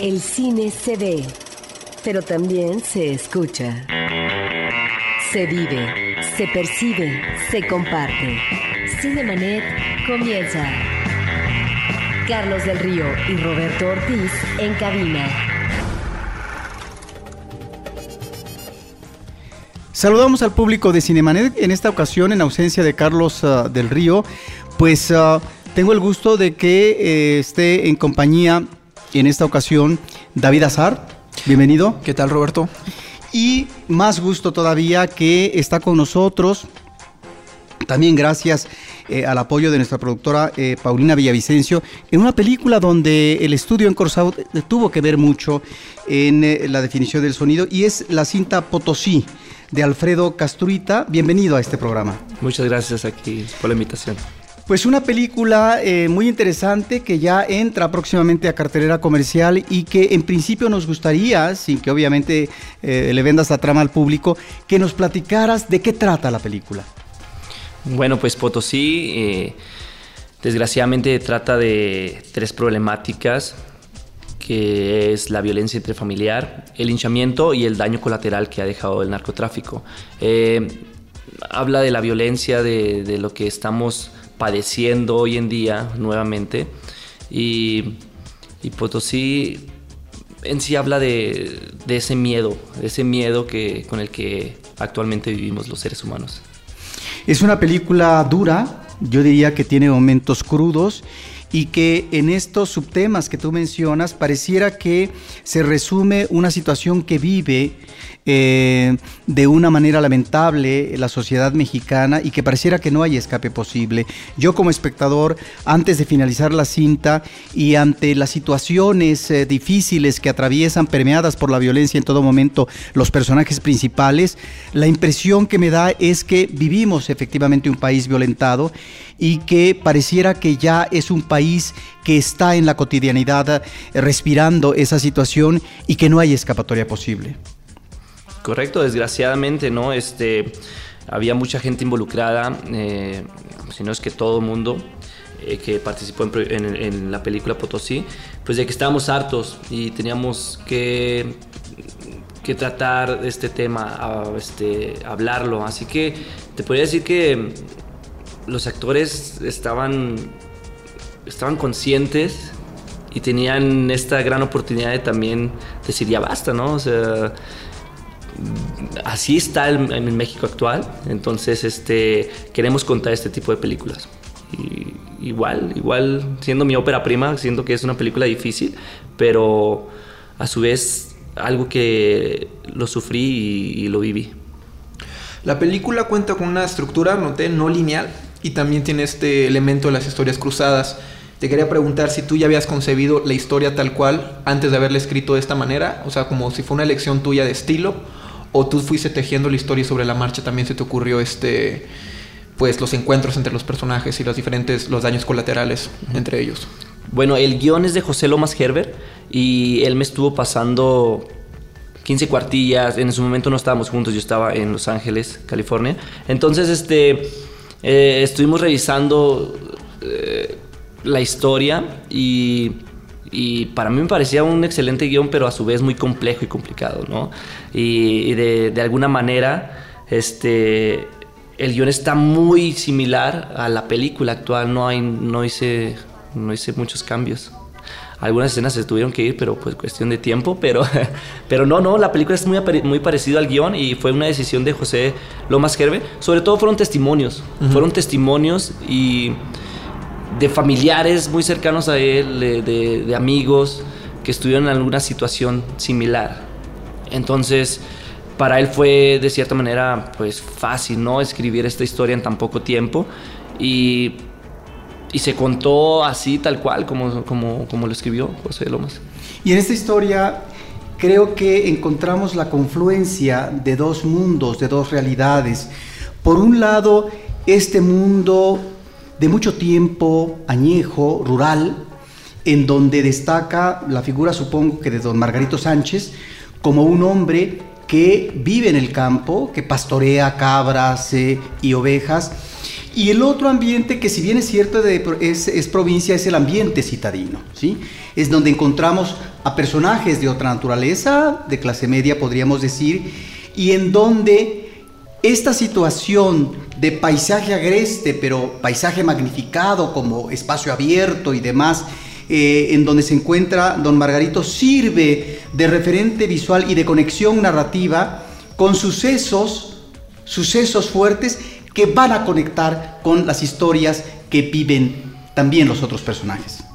El cine se ve, pero también se escucha. Se vive, se percibe, se comparte. Cinemanet comienza. Carlos del Río y Roberto Ortiz en cabina. Saludamos al público de Cinemanet en esta ocasión en ausencia de Carlos uh, del Río. Pues uh, tengo el gusto de que eh, esté en compañía en esta ocasión David Azar. Bienvenido. ¿Qué tal Roberto? Y más gusto todavía que está con nosotros. También gracias eh, al apoyo de nuestra productora eh, Paulina Villavicencio, en una película donde el estudio en Corsau tuvo que ver mucho en eh, la definición del sonido y es la cinta Potosí de Alfredo Castruita. Bienvenido a este programa. Muchas gracias aquí por la invitación. Pues una película eh, muy interesante que ya entra próximamente a cartelera comercial y que en principio nos gustaría, sin que obviamente eh, le vendas la trama al público, que nos platicaras de qué trata la película. Bueno, pues Potosí eh, desgraciadamente trata de tres problemáticas que es la violencia intrafamiliar, el hinchamiento y el daño colateral que ha dejado el narcotráfico. Eh, habla de la violencia, de, de, lo que estamos padeciendo hoy en día nuevamente y, y Potosí en sí habla de, ese miedo, ese miedo que, con el que actualmente vivimos los seres humanos. Es una película dura, yo diría que tiene momentos crudos y que en estos subtemas que tú mencionas pareciera que se resume una situación que vive eh, de una manera lamentable la sociedad mexicana y que pareciera que no hay escape posible. Yo como espectador, antes de finalizar la cinta y ante las situaciones eh, difíciles que atraviesan, permeadas por la violencia en todo momento, los personajes principales, la impresión que me da es que vivimos efectivamente un país violentado y que pareciera que ya es un país que está en la cotidianidad eh, respirando esa situación y que no hay escapatoria posible. Correcto, desgraciadamente, ¿no? Este, había mucha gente involucrada, eh, si no es que todo el mundo eh, que participó en, en, la película Potosí, pues de que estábamos hartos y teníamos que, que tratar este tema, este, hablarlo. Así que te podría decir que los actores estaban, estaban conscientes y tenían esta gran oportunidad de también decir ya basta, ¿no? O sea, así está el, en México actual, entonces este, queremos contar este tipo de películas. Y, igual, igual, siendo mi ópera prima, siento que es una película difícil, pero a su vez algo que lo sufrí y, y lo viví. La película cuenta con una estructura, noté, no lineal, y también tiene este elemento de las historias cruzadas. Te quería preguntar si tú ya habías concebido la historia tal cual antes de haberla escrito de esta manera, o sea, como si fue una elección tuya de estilo, o tú fuiste tejiendo la historia y sobre la marcha también se te ocurrió este pues los encuentros entre los personajes y los diferentes los daños colaterales uh -huh. entre ellos. Bueno, el guion es de José Lomas Gerber y él me estuvo pasando 15 cuartillas, en su momento no estábamos juntos, yo estaba en Los Ángeles, California. Entonces, este eh, estuvimos revisando eh, la historia y, y, para mí me parecía un excelente guion, pero a su vez muy complejo y complicado, ¿no? Y, y de, de, alguna manera, este, el guion está muy similar a la película actual, no, hay, no, hice, no hice muchos cambios. Algunas escenas se tuvieron que ir, pero pues cuestión de tiempo, pero, pero no, no, la película es muy, muy parecida al guion y fue una decisión de José Lomas Gerbe. Sobre todo fueron testimonios, uh -huh. fueron testimonios y de familiares muy cercanos a él, de, de, amigos que estuvieron en alguna situación similar. Entonces, para él fue de cierta manera pues fácil, ¿no? Escribir esta historia en tan poco tiempo y y se contó así, tal cual, como, como, como lo escribió José Lomas. Y en esta historia creo que encontramos la confluencia de dos mundos, de dos realidades. Por un lado, este mundo de mucho tiempo, añejo, rural, en donde destaca la figura, supongo que de don Margarito Sánchez, como un hombre que vive en el campo, que pastorea cabras eh, y ovejas, y el otro ambiente que si bien es cierto es, es, provincia es el ambiente citadino, ¿sí? Es donde encontramos a personajes de otra naturaleza, de clase media podríamos decir, y en donde esta situación de paisaje agreste, pero paisaje magnificado como espacio abierto y demás, eh, en donde se encuentra don Margarito, sirve de referente visual y de conexión narrativa con sucesos, sucesos fuertes que van a conectar con las historias que viven también los otros personajes.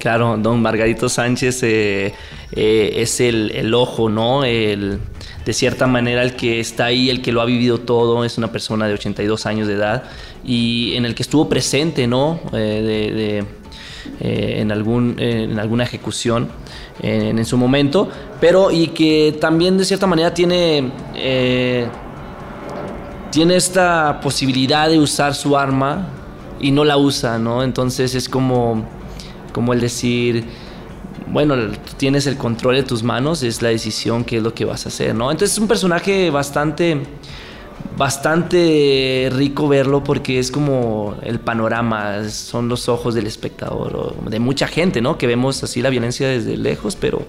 Claro, don Margarito Sánchez eh, eh, es el, ojo, ¿no? El, de cierta manera el que está ahí, el que lo ha vivido todo, es una persona de 82 años de edad y en el que estuvo presente, ¿no? Eh, en, algún, en alguna ejecución en, su momento, pero y que también de cierta manera tiene, tiene esta posibilidad de usar su arma y no la usa, ¿no? Entonces es como como el decir, bueno, tienes el control de tus manos, es la decisión que es lo que vas a hacer, ¿no? Entonces es un personaje bastante bastante rico verlo porque es como el panorama, son los ojos del espectador, de mucha gente, ¿no? Que vemos así la violencia desde lejos, pero,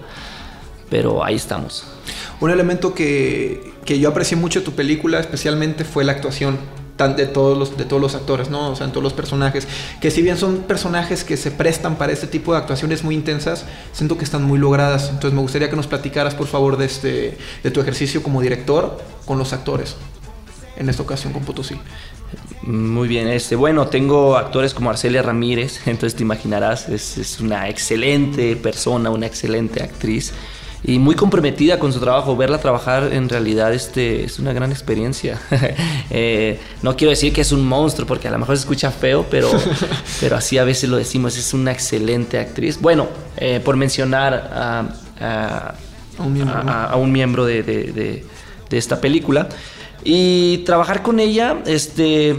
pero ahí estamos. Un elemento que, que yo aprecié mucho de tu película especialmente fue la actuación de todos los de todos los actores, ¿no? O sea, en todos los personajes, que si bien son personajes que se prestan para este tipo de actuaciones muy intensas, siento que están muy logradas. Entonces, me gustaría que nos platicaras, por favor, de este de tu ejercicio como director con los actores. En esta ocasión con Potosí. Muy bien, este, bueno, tengo actores como Arcelia Ramírez, entonces te imaginarás, es, es una excelente persona, una excelente actriz y muy comprometida con su trabajo. Verla trabajar en realidad este, es una gran experiencia. Eh, no quiero decir que es un monstruo porque a lo mejor se escucha feo, pero, pero así a veces lo decimos, es una excelente actriz. Bueno, eh, por mencionar a, a, un miembro, de, de, de, esta película. Y trabajar con ella, este,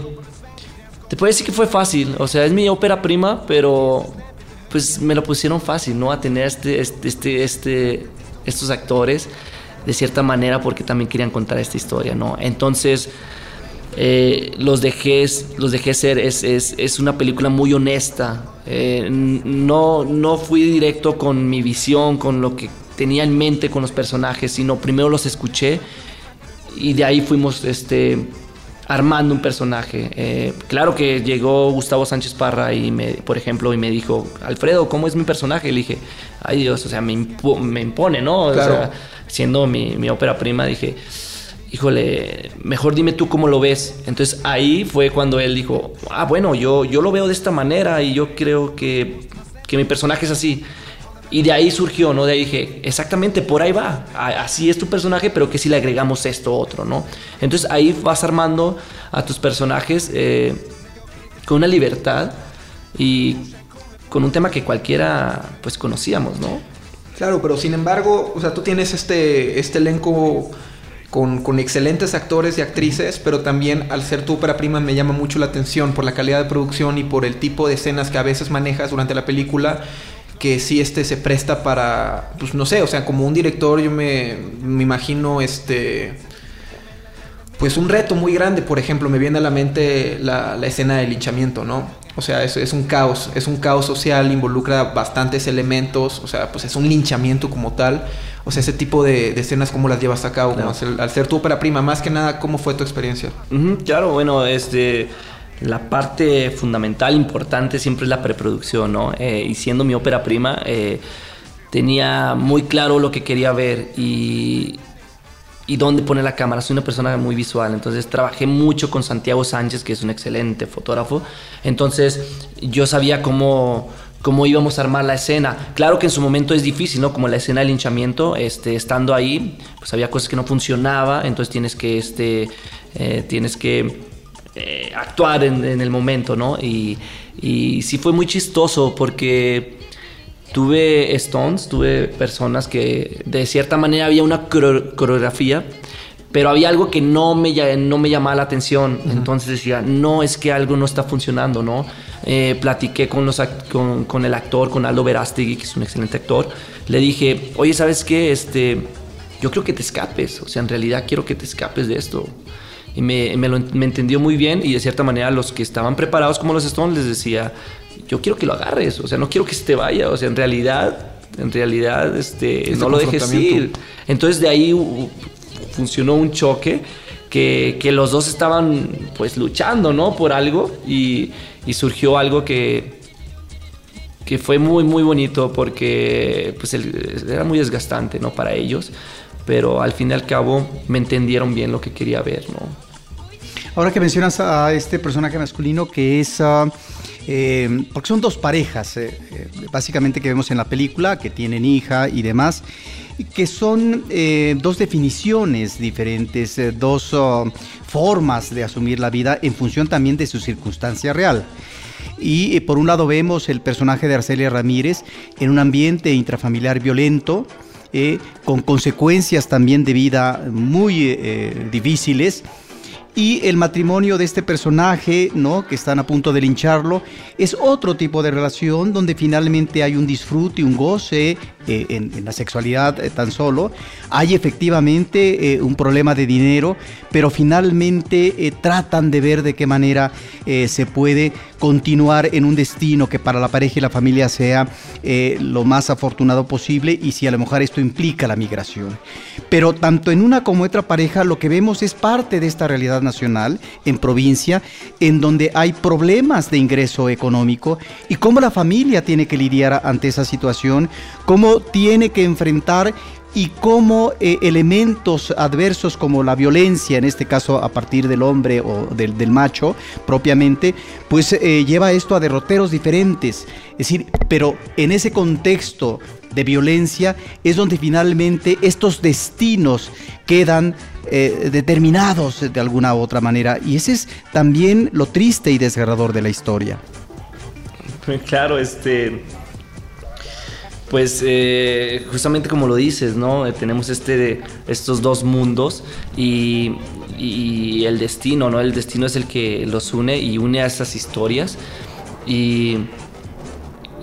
te puedo decir que fue fácil. O sea, es mi ópera prima, pero pues me lo pusieron fácil, ¿no? A tener este, este, este, este estos actores de cierta manera porque también querían contar esta historia, ¿no? Entonces, eh, los, dejé, los dejé ser, es, es, es una película muy honesta, eh, no, no fui directo con mi visión, con lo que tenía en mente con los personajes, sino primero los escuché y de ahí fuimos este, armando un personaje. Eh, claro que llegó Gustavo Sánchez Parra y me, por ejemplo, y me dijo, Alfredo, ¿cómo es mi personaje? Y le dije, ay Dios, o sea, me, impone, ¿no? O sea, siendo mi, mi ópera prima, dije, híjole, mejor dime tú cómo lo ves. Entonces ahí fue cuando él dijo, ah, bueno, yo, yo lo veo de esta manera y yo creo que, que mi personaje es así. Y de ahí surgió, ¿no? De ahí dije, exactamente, por ahí va. Así es tu personaje, pero que si le agregamos esto otro, ¿no? Entonces ahí vas armando a tus personajes eh, con una libertad y con un tema que cualquiera, pues, conocíamos, ¿no? Claro, pero sin embargo, o sea, tú tienes este, este elenco con, con, excelentes actores y actrices, pero también al ser tu ópera prima me llama mucho la atención por la calidad de producción y por el tipo de escenas que a veces manejas durante la película que sí este se presta para, pues no sé, o sea, como un director yo me, me imagino este, pues un reto muy grande, por ejemplo, me viene a la mente la, la escena del linchamiento, ¿no? O sea, es, es, un caos, es un caos social, involucra bastantes elementos, o sea, pues es un linchamiento como tal. O sea, ese tipo de, escenas, ¿cómo las llevas a cabo? al, ser tu ópera prima, más que nada, ¿cómo fue tu experiencia? claro, bueno, este la parte fundamental, importante, siempre es la preproducción, ¿no? Eh, y siendo mi ópera prima, eh, tenía muy claro lo que quería ver y, y dónde poner la cámara. Soy una persona muy visual, entonces trabajé mucho con Santiago Sánchez, que es un excelente fotógrafo. Entonces yo sabía cómo, cómo íbamos a armar la escena. Claro que en su momento es difícil, ¿no? Como la escena del hinchamiento, este, estando ahí, pues había cosas que no funcionaba, entonces tienes que, este, eh, tienes que eh, actuar en, el momento, ¿no? Y, y sí fue muy chistoso porque tuve stones, tuve personas que de cierta manera había una coreografía, pero había algo que no me, no me llamaba la atención. Entonces decía, no, es que algo no está funcionando, ¿no? Eh, platiqué con, los, con, con, el actor, con Aldo Verástegui, que es un excelente actor. Le dije, oye, ¿sabes qué? Este, yo creo que te escapes. O sea, en realidad quiero que te escapes de esto y me, me, lo, me, entendió muy bien y de cierta manera los que estaban preparados como los Stones les decía, yo quiero que lo agarres, o sea, no quiero que se te vaya, o sea, en realidad en realidad este, no lo dejes ir. Entonces de ahí funcionó un choque que, que, los dos estaban pues luchando, ¿no? Por algo y, y surgió algo que, que fue muy, muy bonito porque pues, era muy desgastante, ¿no? Para ellos, pero al fin y al cabo me entendieron bien lo que quería ver, ¿no? Ahora que mencionas a este personaje masculino que es... Ah, eh, porque son dos parejas, eh, eh, básicamente que vemos en la película, que tienen hija y demás, que son dos definiciones diferentes, dos ah, formas de asumir la vida en función también de su circunstancia real. Y por un lado vemos el personaje de Arcelia Ramírez en un ambiente intrafamiliar violento, con consecuencias también de vida muy difíciles, y el matrimonio de este personaje, ¿no? Que están a punto de lincharlo, es otro tipo de relación donde finalmente hay un disfrute, un goce eh, en, la sexualidad eh, tan solo. Hay efectivamente eh, un problema de dinero, pero finalmente tratan de ver de qué manera se puede continuar en un destino que para la pareja y la familia sea lo más afortunado posible y si a lo mejor esto implica la migración. Pero tanto en una como otra pareja lo que vemos es parte de esta realidad nacional en provincia en donde hay problemas de ingreso económico y cómo la familia tiene que lidiar ante esa situación, cómo tiene que enfrentar y cómo eh, elementos adversos como la violencia, en este caso a partir del hombre o del, macho propiamente, pues eh, lleva esto a derroteros diferentes. Es decir, pero en ese contexto de violencia es donde finalmente estos destinos quedan eh, determinados de alguna u otra manera. Y ese es también lo triste y desgarrador de la historia. Claro, este pues eh, justamente como lo dices, ¿no? Eh, tenemos este, estos dos mundos y, el destino, ¿no? El destino es el que los une y une a esas historias y,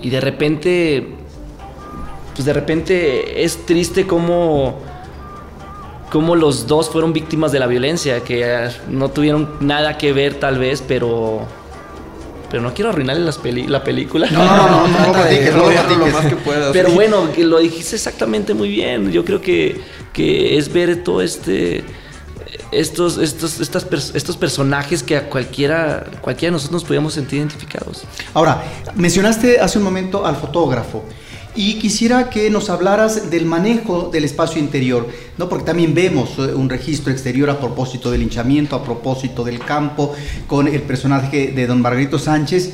y de repente, pues de repente es triste como como los dos fueron víctimas de la violencia, que no tuvieron nada que ver tal vez, pero pero no quiero arruinarle la película. No, no, no, no, no, platiques, no, lo más que puedas. Pero bueno, que lo dijiste exactamente muy bien. Yo creo que, que es ver todo este estos, estos, estas, estos personajes que a cualquiera, cualquiera de nosotros nos podíamos sentir identificados. Ahora, mencionaste hace un momento al fotógrafo. Y quisiera que nos hablaras del manejo del espacio interior, ¿no? porque también vemos eh, un registro exterior a propósito del linchamiento, a propósito del campo, con el personaje de don Margarito Sánchez,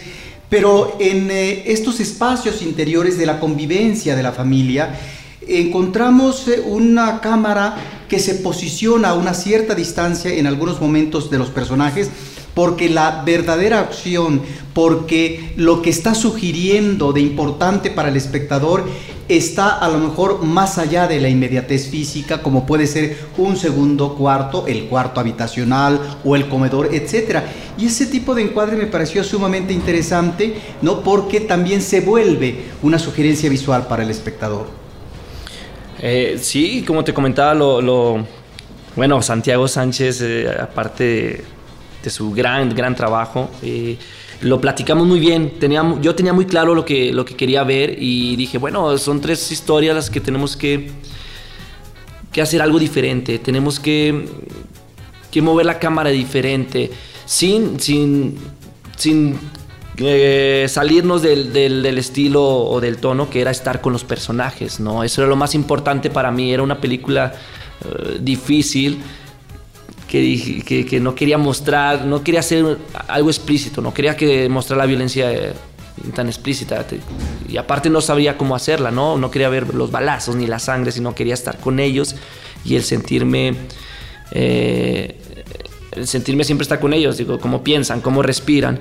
pero en eh, estos espacios interiores de la convivencia de la familia, encontramos eh, una cámara que se posiciona a una cierta distancia en algunos momentos de los personajes, porque la verdadera acción, porque lo que está sugiriendo de importante para el espectador está a lo mejor más allá de la inmediatez física, como puede ser un segundo cuarto, el cuarto habitacional o el comedor, etc. Y ese tipo de encuadre me pareció sumamente interesante, ¿no? Porque también se vuelve una sugerencia visual para el espectador. Eh, sí, como te comentaba, lo, bueno, Santiago Sánchez, eh, aparte su gran, gran trabajo. Eh, lo platicamos muy bien. yo tenía muy claro lo que, lo que quería ver y dije, bueno, son tres historias las que tenemos que, que hacer algo diferente. Tenemos que, que mover la cámara diferente, sin, sin, sin eh, salirnos del, del, estilo o del tono que era estar con los personajes. ¿no? Eso era lo más importante para mí. Era una película eh, difícil que, que, no quería mostrar, no quería hacer algo explícito, no quería que mostrar la violencia eh, tan explícita. Y aparte no sabía cómo hacerla, ¿no? No quería ver los balazos ni la sangre, sino quería estar con ellos y el sentirme... Eh, sentirme siempre estar con ellos, digo, cómo piensan, cómo respiran.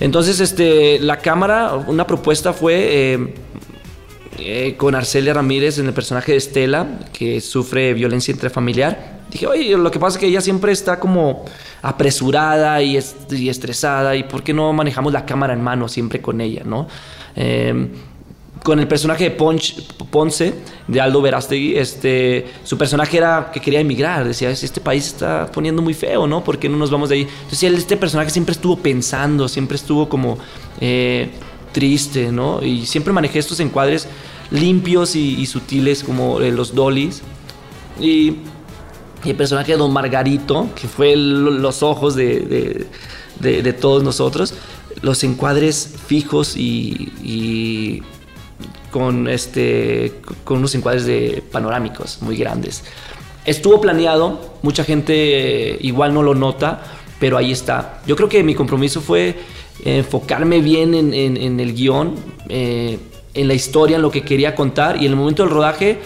Entonces, este, la cámara, una propuesta fue eh, con Arcelia Ramírez en el personaje de Estela, que sufre violencia intrafamiliar dije, oye, lo que pasa es que ella siempre está como apresurada y, estresada, y ¿por qué no manejamos la cámara en mano siempre con ella, no? Em, con el personaje de Ponce, de Aldo Verástegui, este, su personaje era que quería emigrar, decía, este país está poniendo muy feo, ¿no? ¿Por qué no nos vamos de ahí? Entonces este personaje siempre estuvo pensando, siempre estuvo como eh, triste, ¿no? Y siempre manejé estos encuadres limpios y, sutiles como eh, los dolis. Y, el personaje de Don Margarito, que fue los ojos de, todos nosotros, los encuadres fijos y, con, este, con unos encuadres de panorámicos muy grandes. Estuvo planeado, mucha gente igual no lo nota, pero ahí está. Yo creo que mi compromiso fue enfocarme bien en, el guion, eh, en la historia, en lo que quería contar y en el momento del rodaje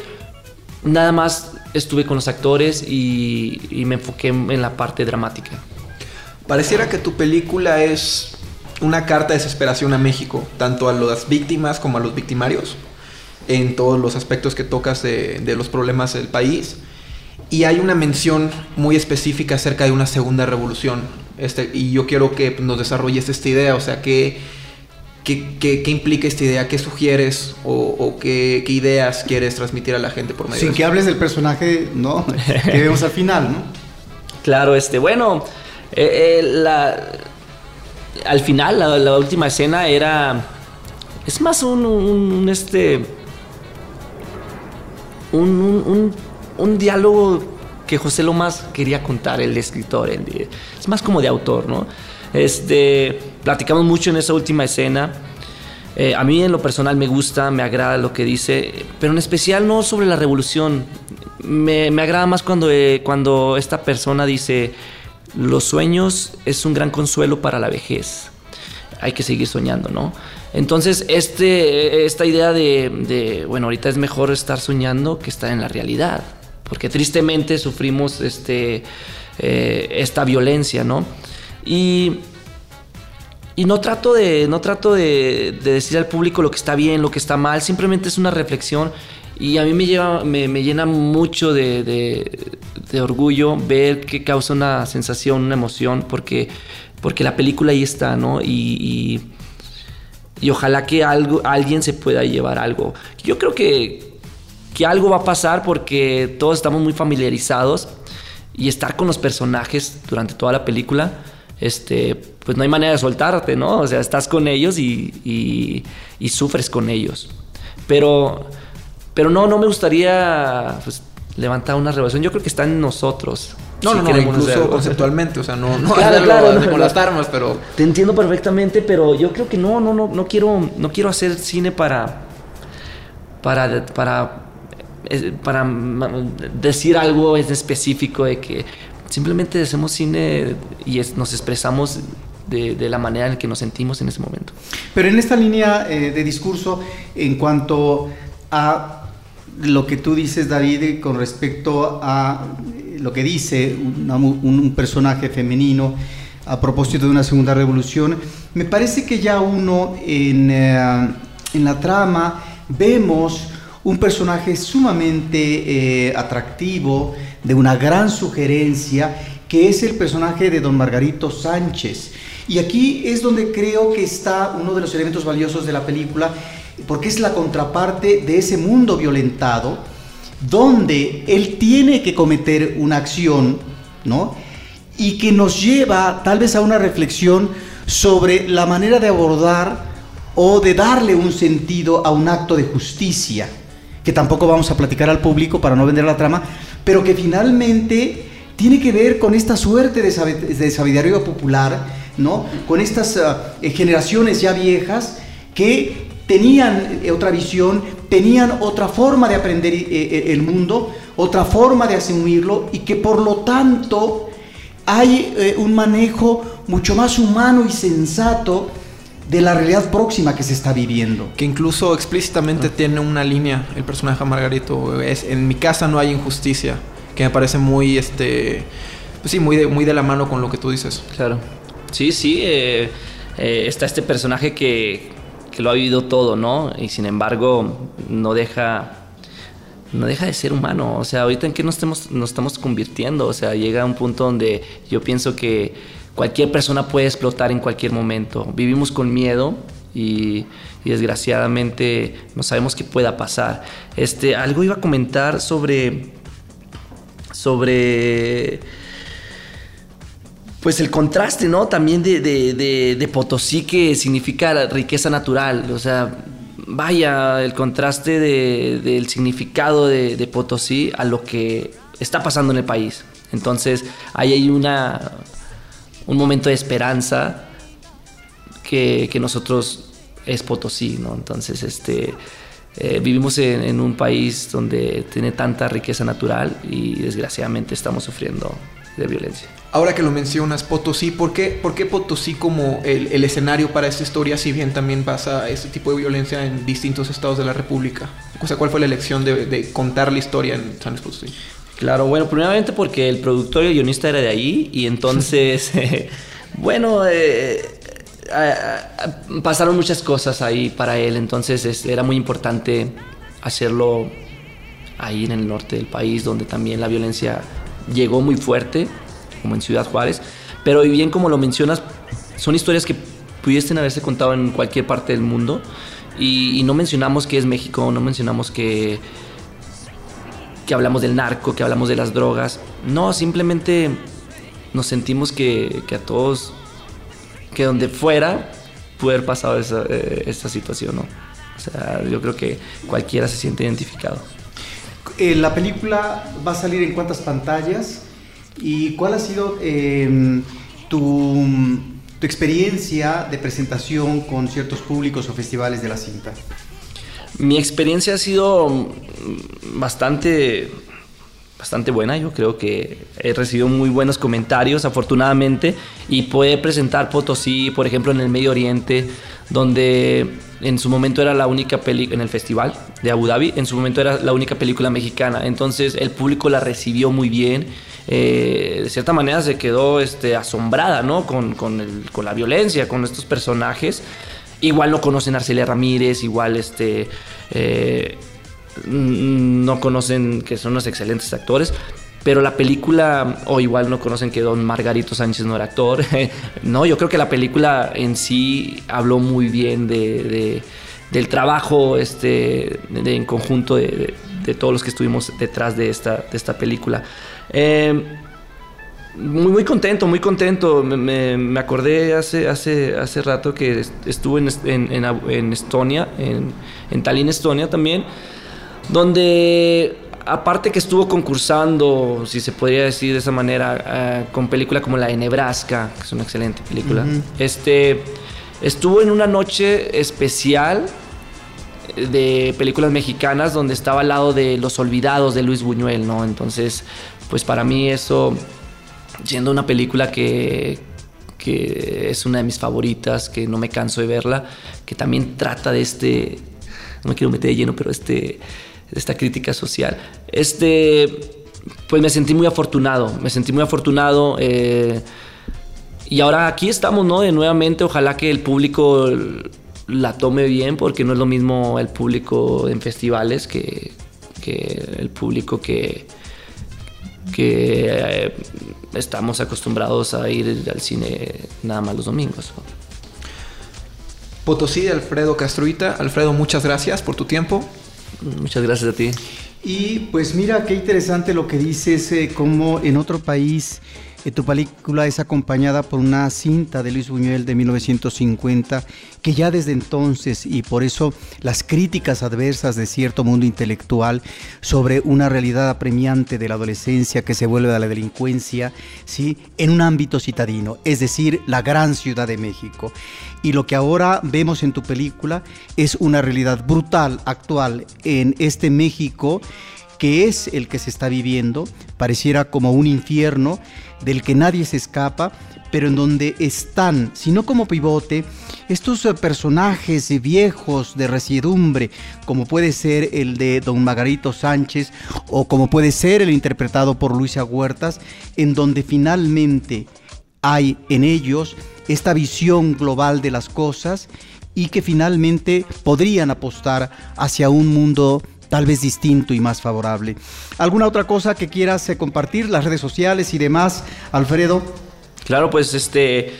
nada más estuve con los actores y, me enfoqué en la parte dramática. Pareciera que tu película es una carta de desesperación a México, tanto a las víctimas como a los victimarios, en todos los aspectos que tocas de, los problemas del país. Y hay una mención muy específica acerca de una segunda revolución. Este, y yo quiero que nos desarrolles esta idea, o sea, ¿qué, qué, implica esta idea? ¿Qué sugieres o, qué, ideas quieres transmitir a la gente por medio Sin que hables del personaje, ¿no? que vemos al final, ¿no? Claro, este, bueno, eh, eh, al final, la, última escena era... Es más un, un este... un, un un diálogo que José Lomas quería contar, el escritor. es más como de autor, ¿no? Este, platicamos mucho en esa última escena. Eh, a mí en lo personal me gusta, me agrada lo que dice, pero en especial no sobre la revolución. Me, agrada más cuando, eh, cuando esta persona dice, los sueños es un gran consuelo para la vejez. Hay que seguir soñando, ¿no? Entonces, este, esta idea de, bueno, ahorita es mejor estar soñando que estar en la realidad porque tristemente sufrimos este, eh, esta violencia, ¿no? Y, y no trato, de, no trato de, decir al público lo que está bien, lo que está mal, simplemente es una reflexión y a mí me, llena mucho de, orgullo ver que causa una sensación, una emoción, porque, porque la película ahí está, ¿no? Y, y, ojalá que algo, alguien se pueda llevar algo. Yo creo que que algo va a pasar porque todos estamos muy familiarizados y estar con los personajes durante toda la película, este, pues no hay manera de soltarte, ¿no? O sea, estás con ellos y, y, sufres con ellos. Pero, pero no, no me gustaría pues, levantar una revelación. Yo creo que está en nosotros. No, no, no, incluso conceptualmente, o sea, no, no claro, claro, con las armas, pero... Te entiendo perfectamente, pero yo creo que no, no, no, no quiero, no quiero hacer cine para, para, para para decir algo en específico de que simplemente hacemos cine y nos expresamos de, la manera en que nos sentimos en ese momento. Pero en esta línea eh, de discurso, en cuanto a lo que tú dices, David, con respecto a lo que dice un personaje femenino a propósito de una segunda revolución, me parece que ya uno en, eh, en la trama vemos un personaje sumamente eh, atractivo, de una gran sugerencia, que es el personaje de don Margarito Sánchez. Y aquí es donde creo que está uno de los elementos valiosos de la película, porque es la contraparte de ese mundo violentado, donde él tiene que cometer una acción, ¿no? Y que nos lleva tal vez a una reflexión sobre la manera de abordar o de darle un sentido a un acto de justicia que tampoco vamos a platicar al público para no vender la trama, pero que finalmente tiene que ver con esta suerte de, sabiduría popular, ¿no? Con estas ah, eh, generaciones ya viejas que tenían eh, otra visión, tenían otra forma de aprender eh, el mundo, otra forma de asumirlo y que por lo tanto hay un manejo mucho más humano y sensato de la realidad próxima que se está viviendo. Que incluso explícitamente tiene una línea el personaje Margarito. Es, en mi casa no hay injusticia. Que me parece muy, este, pues sí, muy de, muy de la mano con lo que tú dices. Claro. Sí, sí. Eh, eh, está este personaje que, que lo ha vivido todo, ¿no? Y sin embargo no deja no deja de ser humano. O sea, ahorita en qué nos estamos, nos estamos convirtiendo. O sea, llega un punto donde yo pienso que cualquier persona puede explotar en cualquier momento. Vivimos con miedo y, desgraciadamente no sabemos qué pueda pasar. Este, algo iba a comentar sobre, sobre pues el contraste, ¿no? También de, de, de, Potosí que significa riqueza natural. O sea, vaya, el contraste del significado de, de, Potosí a lo que está pasando en el país. Entonces, ahí hay una, un momento de esperanza que, que nosotros es Potosí, ¿no? Entonces, este, eh, vivimos en, un país donde tiene tanta riqueza natural y desgraciadamente estamos sufriendo de violencia. Ahora que lo mencionas, Potosí, ¿por qué, por qué Potosí como el, escenario para esta historia, si bien también pasa este tipo de violencia en distintos estados de la República? O sea, ¿cuál fue la elección de, contar la historia en San Luis Potosí? Claro, bueno, primeramente porque el productor y el guionista era de ahí y entonces, bueno, eh, pasaron muchas cosas ahí para él, entonces era muy importante hacerlo ahí en el norte del país, donde también la violencia llegó muy fuerte, como en Ciudad Juárez, pero bien como lo mencionas, son historias que pudiesen haberse contado en cualquier parte del mundo y, no mencionamos que es México, no mencionamos que, que hablamos del narco, que hablamos de las drogas, no, simplemente nos sentimos que, que a todos, que donde fuera, haber pasado esa, eh, esta situación, ¿no? O sea, yo creo que cualquiera se siente identificado. Eh, la película va a salir en cuántas pantallas y cuál ha sido em, tu, tu, experiencia de presentación con ciertos públicos o festivales de la cinta. Mi experiencia ha sido bastante bastante buena. Yo creo que he recibido muy buenos comentarios, afortunadamente, y puede presentar Potosí, por ejemplo, en el Medio Oriente, donde en su momento era la única película, en el festival de Abu Dhabi, en su momento era la única película mexicana. Entonces el público la recibió muy bien. Eh, de cierta manera se quedó este, asombrada ¿no? con, con, el, con, la violencia, con estos personajes. Igual no conocen a Arcelia Ramírez, igual este, eh, no conocen que son unos excelentes actores. Pero la película, o igual no conocen que don Margarito Sánchez no era actor. no, yo creo que la película en sí habló muy bien de, del trabajo este, en conjunto de, todos los que estuvimos detrás de esta, de esta película. Eh, muy, muy contento, muy contento. Me, acordé hace, hace, hace rato que estuve en, en, en Estonia, en, en Tallinn, Estonia también, donde aparte que estuvo concursando, si se podría decir de esa manera, eh, con película como la de Nebraska, que es una excelente película, este, estuvo en una noche especial de películas mexicanas donde estaba al lado de Los Olvidados de Luis Buñuel, ¿no? Entonces, pues para mí eso, siendo una película que, que es una de mis favoritas, que no me canso de verla, que también trata de este, no me quiero meter de lleno, pero este esta crítica social. Este, pues me sentí muy afortunado, me sentí muy afortunado. Eh, y ahora aquí estamos, ¿no? De nuevamente, ojalá que el público la tome bien, porque no es lo mismo el público en festivales que, el público que, que eh, estamos acostumbrados a ir al cine nada más los domingos. Potosí de Alfredo Castruita. Alfredo, muchas gracias por tu tiempo. Muchas gracias a ti. Y pues mira qué interesante lo que dices, eh, como en otro país tu película es acompañada por una cinta de Luis Buñuel de 1950, que ya desde entonces, y por eso las críticas adversas de cierto mundo intelectual sobre una realidad apremiante de la adolescencia que se vuelve a la delincuencia, ¿sí? en un ámbito citadino, es decir, la gran ciudad de México. Y lo que ahora vemos en tu película es una realidad brutal, actual, en este México que es el que se está viviendo, pareciera como un infierno del que nadie se escapa, pero en donde están, si no como pivote, estos eh, personajes viejos de residumbre, como puede ser el de don Margarito Sánchez o como puede ser el interpretado por Luisa Huertas, en donde finalmente hay en ellos esta visión global de las cosas y que finalmente podrían apostar hacia un mundo tal vez distinto y más favorable. ¿Alguna otra cosa que quieras eh, compartir, las redes sociales y demás, Alfredo? Claro, pues este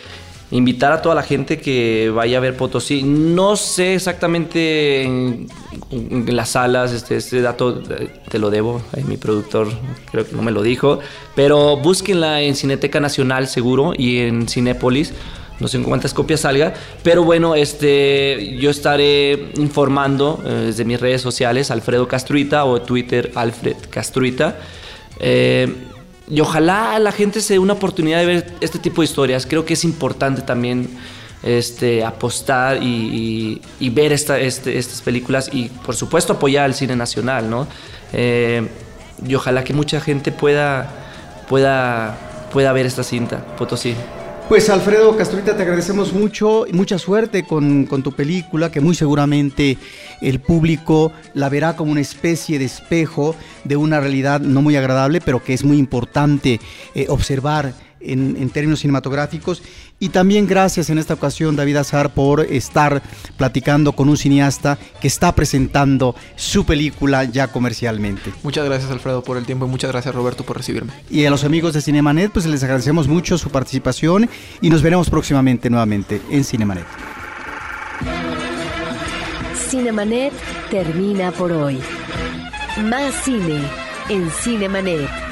invitar a toda la gente que vaya a ver Potosí. No sé exactamente en, las salas, este, este, dato eh, te lo debo, mi productor creo que no me lo dijo, pero búsquenla en Cineteca Nacional seguro y en Cinépolis no sé cuántas copias salga, pero bueno, este, yo estaré informando eh, desde mis redes sociales, Alfredo Castruita o Twitter Alfred Castruita. Eh, y ojalá la gente se dé una oportunidad de ver este tipo de historias. Creo que es importante también este, apostar y, ver esta, este, estas películas y por supuesto apoyar al cine nacional, ¿no? Eh, y ojalá que mucha gente pueda, pueda, pueda ver esta cinta, Potosí. Pues Alfredo Castrita, te agradecemos mucho y mucha suerte con, tu película, que muy seguramente el público la verá como una especie de espejo de una realidad no muy agradable, pero que es muy importante eh, observar en, términos cinematográficos. Y también gracias en esta ocasión, David Azar, por estar platicando con un cineasta que está presentando su película ya comercialmente. Muchas gracias, Alfredo, por el tiempo y muchas gracias, Roberto, por recibirme. Y a los amigos de Cinemanet, pues les agradecemos mucho su participación y nos veremos próximamente nuevamente en Cinemanet. Cinemanet termina por hoy. Más cine en Cinemanet.